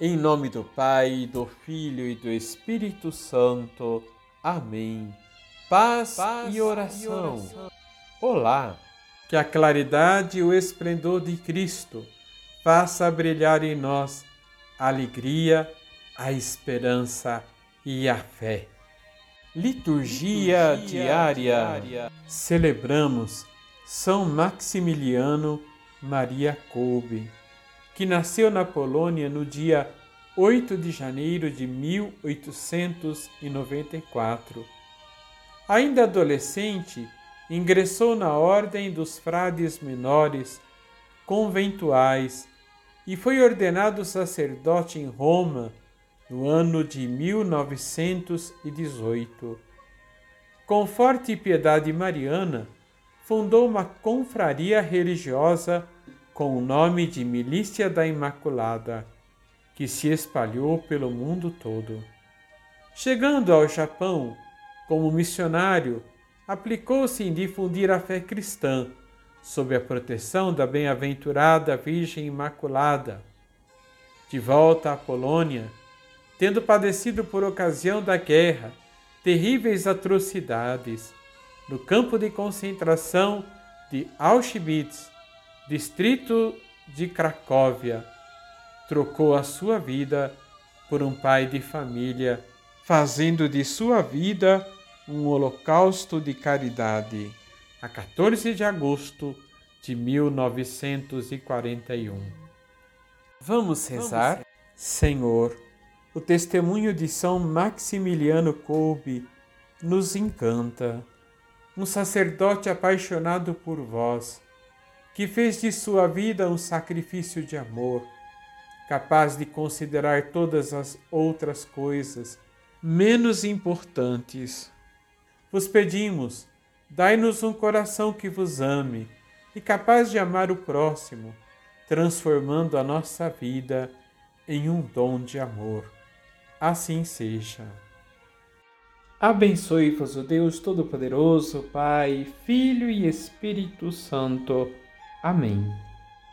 Em nome do Pai, do Filho e do Espírito Santo. Amém. Paz, Paz e, oração. e oração. Olá, que a claridade e o esplendor de Cristo faça brilhar em nós a alegria, a esperança e a fé. Liturgia, Liturgia diária. diária. Celebramos São Maximiliano Maria Kolbe que nasceu na Polônia no dia 8 de janeiro de 1894. Ainda adolescente, ingressou na Ordem dos Frades Menores Conventuais e foi ordenado sacerdote em Roma no ano de 1918. Com forte piedade mariana, fundou uma confraria religiosa com o nome de Milícia da Imaculada, que se espalhou pelo mundo todo. Chegando ao Japão, como missionário, aplicou-se em difundir a fé cristã, sob a proteção da bem-aventurada Virgem Imaculada. De volta à Polônia, tendo padecido por ocasião da guerra terríveis atrocidades, no campo de concentração de Auschwitz, distrito de Cracóvia, trocou a sua vida por um pai de família, fazendo de sua vida um holocausto de caridade, a 14 de agosto de 1941. Vamos rezar? Vamos. Senhor, o testemunho de São Maximiliano Kolbe nos encanta. Um sacerdote apaixonado por vós, que fez de sua vida um sacrifício de amor, capaz de considerar todas as outras coisas menos importantes. Vos pedimos, dai-nos um coração que vos ame e capaz de amar o próximo, transformando a nossa vida em um dom de amor. Assim seja. Abençoe-vos o Deus Todo-Poderoso, Pai, Filho e Espírito Santo. Amém.